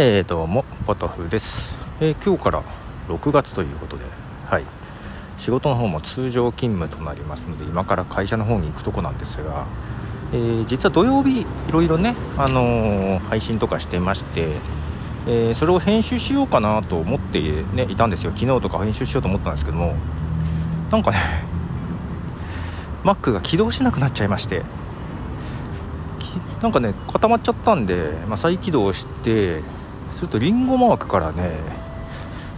えー、どうもポトフです、えー、今日から6月ということではい。仕事の方も通常勤務となりますので今から会社の方に行くとこなんですが、えー、実は土曜日いろいろね、あの配信とかしてまして、えそれを編集しようかなと思って、ね、いたんですよ。昨日とか編集しようと思ったんですけどもなんかね Mac が起動しなくなっちゃいましてなんかね固まっちゃったんで、まあ、再起動してするとリンゴマークからね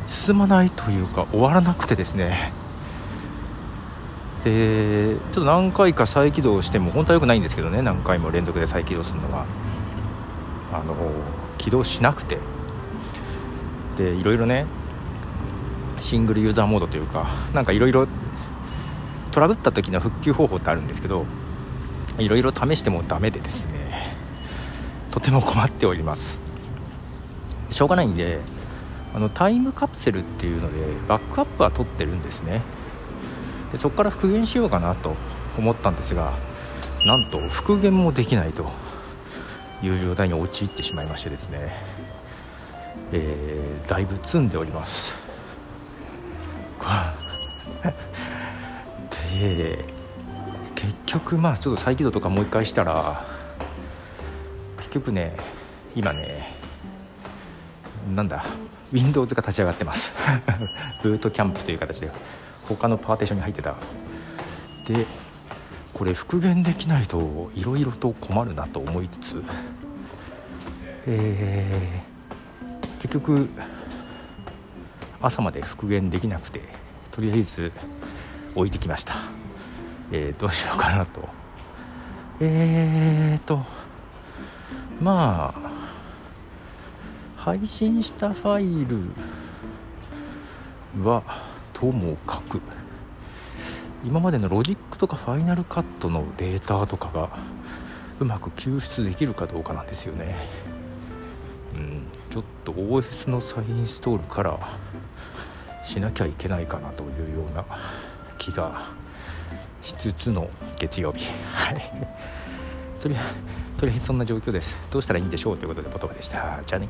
進まないというか終わらなくてですね。でちょっと何回か再起動しても本当は良くないんですけどね何回も連続で再起動するのがあの起動しなくて。でいろいろねシングルユーザーモードというかなんかいろいろトラブった時の復旧方法ってあるんですけどいろいろ試してもダメでですね。とても困っております。しょうがないんであのタイムカプセルっていうのでバックアップは取ってるんですね。でそこから復元しようかなと思ったんですがなんと復元もできないと。いう状態に陥ってしまいましてですね、えー、だいぶ積んでおります。で結局まあちょっと再起動とかもう一回したら結局ね今ねなんだ Windows が立ち上がってます。ブートキャンプという形で他のパーテーションに入ってた。でこれ復元できないといろいろと困るなと思いつつえー、結局朝まで復元できなくてとりあえず置いてきました、えー、どうしようかなと。えーとまあ配信したファイルはともかく。今までのロジックとかファイナルカットのデータとかがうまく救出できるかどうかなんですよね。うんちょっと OS の再インストールからしなきゃいけないかなというような気がしつつの月曜日。はい。とりあえずそんな状況です。どうしたらいいんでしょうということでポトフでした。じゃあね。